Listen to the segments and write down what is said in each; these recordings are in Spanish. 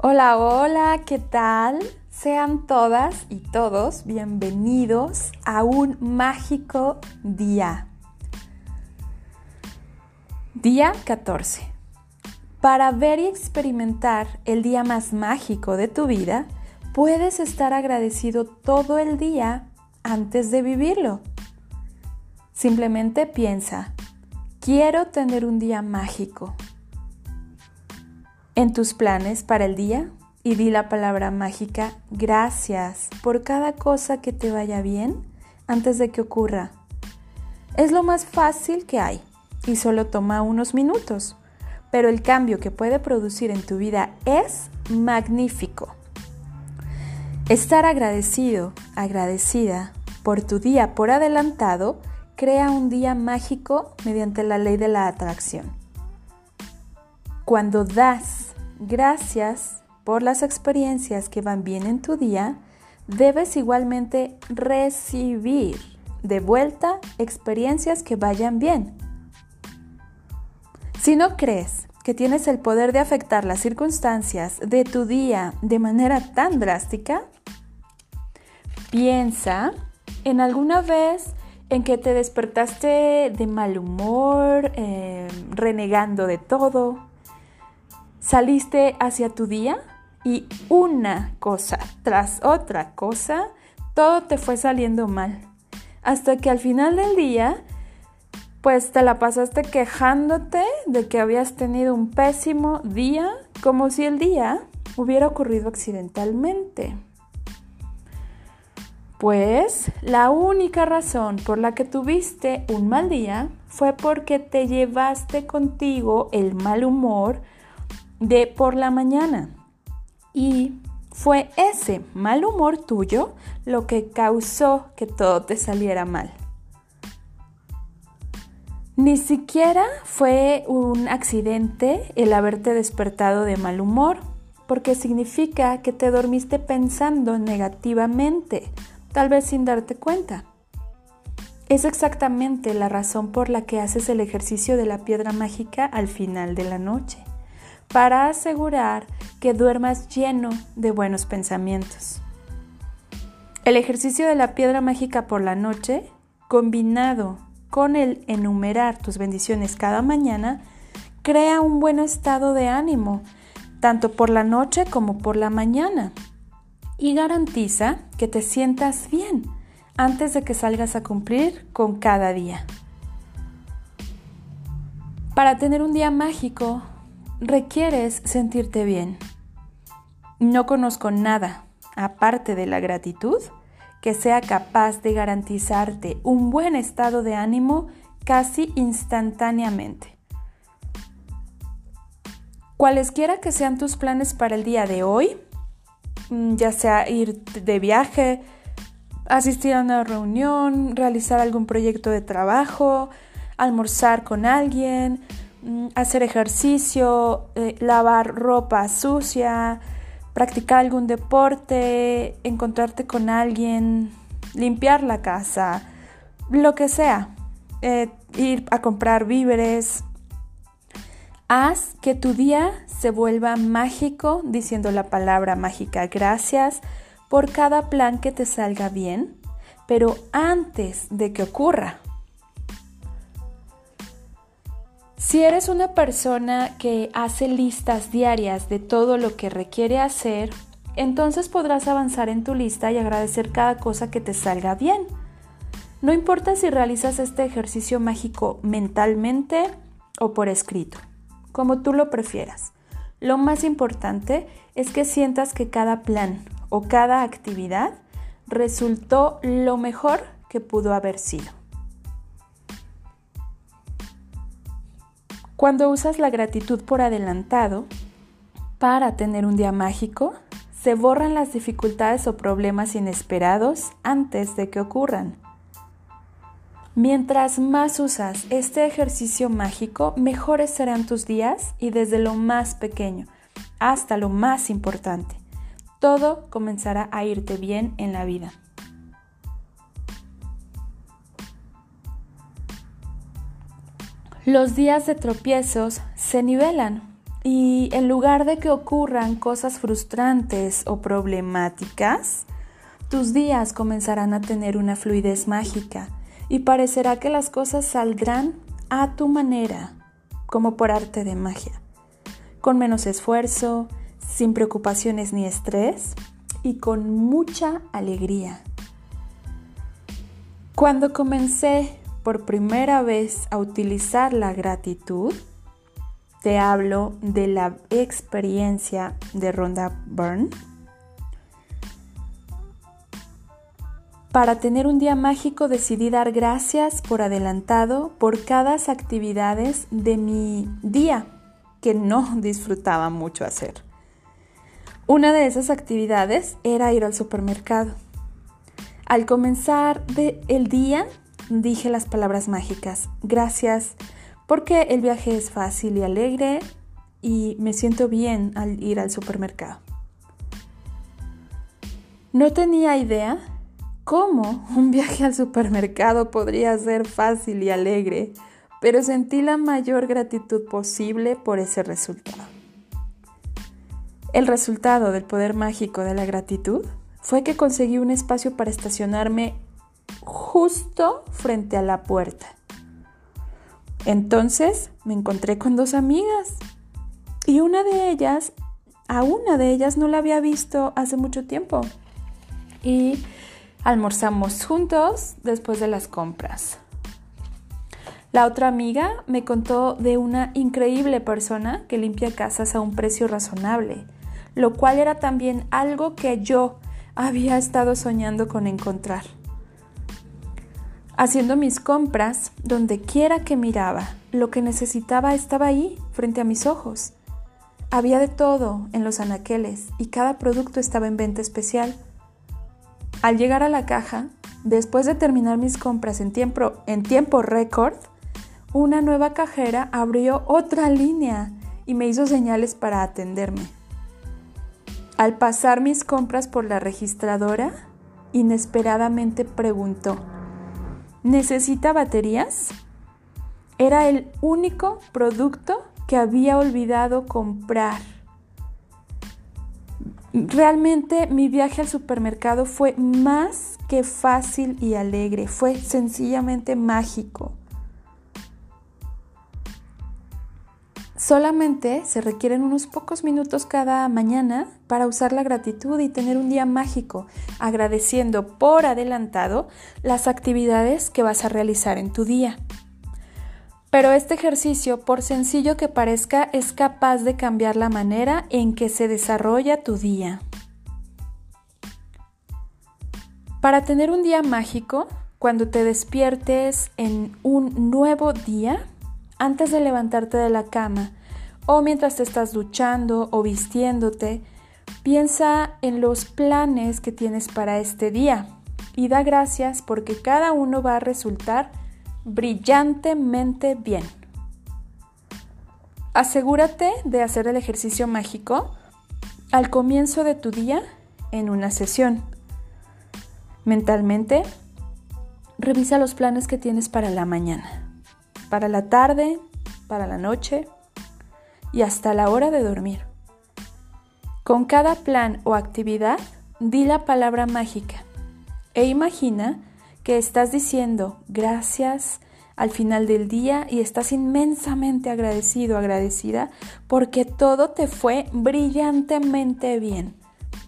Hola, hola, ¿qué tal? Sean todas y todos bienvenidos a un mágico día. Día 14. Para ver y experimentar el día más mágico de tu vida, puedes estar agradecido todo el día antes de vivirlo. Simplemente piensa, quiero tener un día mágico en tus planes para el día y di la palabra mágica gracias por cada cosa que te vaya bien antes de que ocurra. Es lo más fácil que hay y solo toma unos minutos, pero el cambio que puede producir en tu vida es magnífico. Estar agradecido, agradecida por tu día por adelantado crea un día mágico mediante la ley de la atracción. Cuando das Gracias por las experiencias que van bien en tu día. Debes igualmente recibir de vuelta experiencias que vayan bien. Si no crees que tienes el poder de afectar las circunstancias de tu día de manera tan drástica, piensa en alguna vez en que te despertaste de mal humor, eh, renegando de todo, saliste hacia tu día y una cosa tras otra cosa, todo te fue saliendo mal. Hasta que al final del día, pues te la pasaste quejándote de que habías tenido un pésimo día, como si el día hubiera ocurrido accidentalmente. Pues la única razón por la que tuviste un mal día fue porque te llevaste contigo el mal humor, de por la mañana. Y fue ese mal humor tuyo lo que causó que todo te saliera mal. Ni siquiera fue un accidente el haberte despertado de mal humor, porque significa que te dormiste pensando negativamente, tal vez sin darte cuenta. Es exactamente la razón por la que haces el ejercicio de la piedra mágica al final de la noche para asegurar que duermas lleno de buenos pensamientos. El ejercicio de la piedra mágica por la noche, combinado con el enumerar tus bendiciones cada mañana, crea un buen estado de ánimo, tanto por la noche como por la mañana, y garantiza que te sientas bien antes de que salgas a cumplir con cada día. Para tener un día mágico, requieres sentirte bien. No conozco nada, aparte de la gratitud, que sea capaz de garantizarte un buen estado de ánimo casi instantáneamente. Cualesquiera que sean tus planes para el día de hoy, mm, ya sea ir de viaje, asistir a una reunión, realizar algún proyecto de trabajo, almorzar con alguien, hacer ejercicio, eh, lavar ropa sucia, practicar algún deporte, encontrarte con alguien, limpiar la casa, lo que sea, eh, ir a comprar víveres. Haz que tu día se vuelva mágico diciendo la palabra mágica gracias por cada plan que te salga bien, pero antes de que ocurra, Si eres una persona que hace listas diarias de todo lo que requiere hacer, entonces podrás avanzar en tu lista y agradecer cada cosa que te salga bien. No importa si realizas este ejercicio mágico mentalmente o por escrito, como tú lo prefieras. Lo más importante es que sientas que cada plan o cada actividad resultó lo mejor que pudo haber sido. Cuando usas la gratitud por adelantado para tener un día mágico, se borran las dificultades o problemas inesperados antes de que ocurran. Mientras más usas este ejercicio mágico, mejores serán tus días y desde lo más pequeño hasta lo más importante. Todo comenzará a irte bien en la vida. Los días de tropiezos se nivelan Y en lugar de que ocurran cosas frustrantes o problemáticas, tus días comenzarán a tener una fluidez mágica y parecerá que las cosas saldrán a tu manera, como por arte de magia, con menos esfuerzo, sin preocupaciones ni estrés y con mucha alegría. Cuando comencé por primera vez a utilizar la gratitud, te hablo de la experiencia de Rhonda Byrne. Para tener un día mágico decidí dar gracias por adelantado por cada actividades de mi día que no disfrutaba mucho hacer. Una de esas actividades era ir al supermercado. Al comenzar el día dije las palabras mágicas. Gracias, porque el viaje es fácil y alegre y me siento bien al ir al supermercado. No tenía idea cómo un viaje al supermercado podría ser fácil y alegre, pero sentí la mayor gratitud posible por ese resultado. El resultado del poder mágico de la gratitud fue que conseguí un espacio para estacionarme justo frente a la puerta. Entonces me encontré con dos amigas y una de ellas, a una de ellas no la había visto hace mucho tiempo y almorzamos juntos después de las compras. La otra amiga me contó de una increíble persona que limpia casas a un precio razonable, lo cual era también algo que yo había estado soñando con encontrar haciendo mis compras donde quiera que miraba. Lo que necesitaba estaba ahí, frente a mis ojos. Había de todo en los anaqueles y cada producto estaba en venta especial. Al llegar a la caja, después de terminar mis compras en tiempo, en tiempo récord, una nueva cajera abrió otra línea y me hizo señales para atenderme. Al pasar mis compras por la registradora, inesperadamente preguntó, ¿Necesita baterías? Era el único producto que había olvidado comprar. Realmente mi viaje al supermercado fue más que fácil y alegre, fue sencillamente mágico. Solamente se requieren unos pocos minutos cada mañana para usar la gratitud y tener un día mágico, agradeciendo por adelantado las actividades que vas a realizar en tu día. Pero este ejercicio, por sencillo que parezca, es capaz de cambiar la manera en que se desarrolla tu día. Para tener un día mágico, cuando te despiertes en un nuevo día, antes de levantarte de la cama, o mientras te estás duchando o vistiéndote, piensa en los planes que tienes para este día y da gracias porque cada uno va a resultar brillantemente bien. Asegúrate de hacer el ejercicio mágico al comienzo de tu día en una sesión. Mentalmente, revisa los planes que tienes para la mañana, para la tarde, para la noche y hasta la hora de dormir. Con cada plan o actividad, di la palabra mágica e imagina que estás diciendo gracias al final del día y estás inmensamente agradecido, agradecida, porque todo te fue brillantemente bien,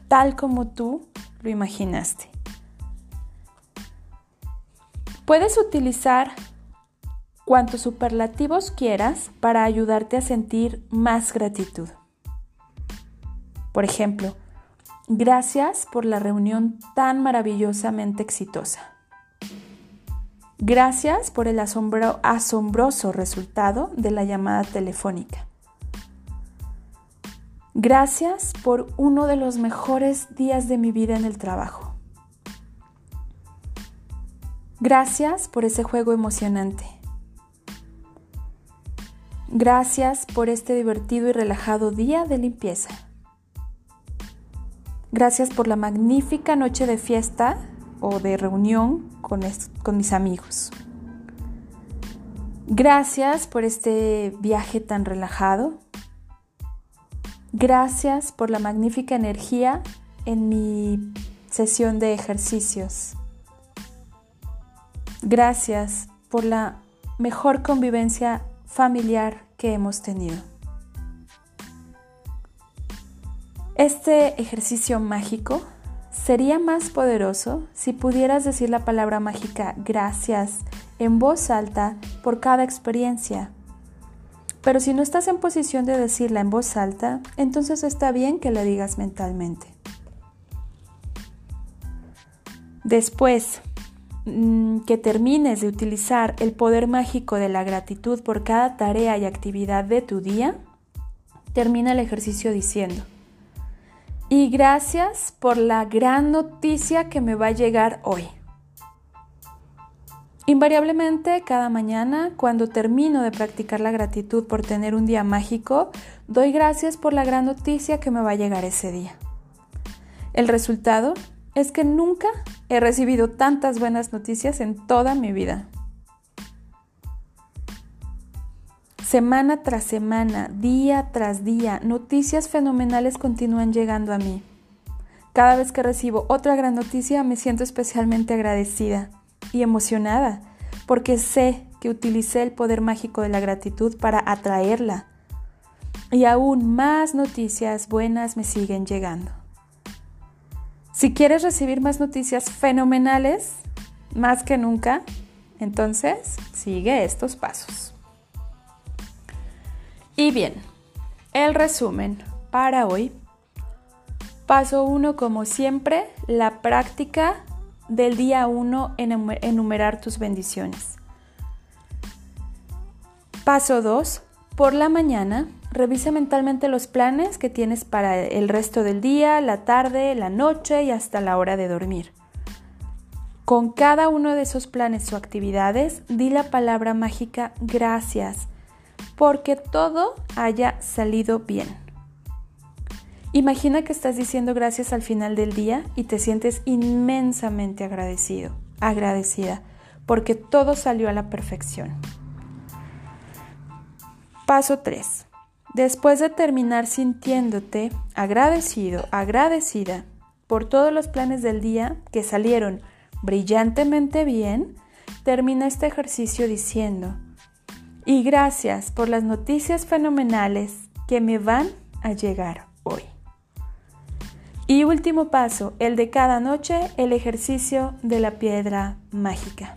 tal como tú lo imaginaste. Puedes utilizar cuantos superlativos quieras para ayudarte a sentir más gratitud. Por ejemplo, gracias por la reunión tan maravillosamente exitosa. Gracias por el asombroso resultado de la llamada telefónica. Gracias por uno de los mejores días de mi vida en el trabajo. Gracias por ese juego emocionante. Gracias por este divertido y relajado día de limpieza. Gracias por la magnífica noche de fiesta o de reunión con, mis amigos. Gracias por este viaje tan relajado. Gracias por la magnífica energía en mi sesión de ejercicios. Gracias por la mejor convivencia familiar que hemos tenido. Este ejercicio mágico sería más poderoso si pudieras decir la palabra mágica gracias en voz alta por cada experiencia. Pero si no estás en posición de decirla en voz alta, entonces está bien que la digas mentalmente. Después que termines de utilizar el poder mágico de la gratitud por cada tarea y actividad de tu día, termina el ejercicio diciendo, y gracias por la gran noticia que me va a llegar hoy. Invariablemente, cada mañana, cuando termino de practicar la gratitud por tener un día mágico, doy gracias por la gran noticia que me va a llegar ese día. El resultado es que nunca he recibido tantas buenas noticias en toda mi vida. Semana tras semana, día tras día, noticias fenomenales continúan llegando a mí. Cada vez que recibo otra gran noticia me siento especialmente agradecida y emocionada porque sé que utilicé el poder mágico de la gratitud para atraerla. Y aún más noticias buenas me siguen llegando. Si quieres recibir más noticias fenomenales, más que nunca, entonces sigue estos pasos. Y bien, el resumen para hoy. Paso 1, como siempre, la práctica del día 1 en enumerar tus bendiciones. Paso 2, por la mañana, revisa mentalmente los planes que tienes para el resto del día, la tarde, la noche y hasta la hora de dormir. Con cada uno de esos planes o actividades, di la palabra mágica gracias porque todo haya salido bien. Imagina que estás diciendo gracias al final del día y te sientes inmensamente agradecido, agradecida, porque todo salió a la perfección. Paso 3. Después de terminar sintiéndote agradecido, agradecida por todos los planes del día que salieron brillantemente bien, termina este ejercicio diciendo, y gracias por las noticias fenomenales que me van a llegar hoy. Y último paso, el de cada noche, el ejercicio de la piedra mágica.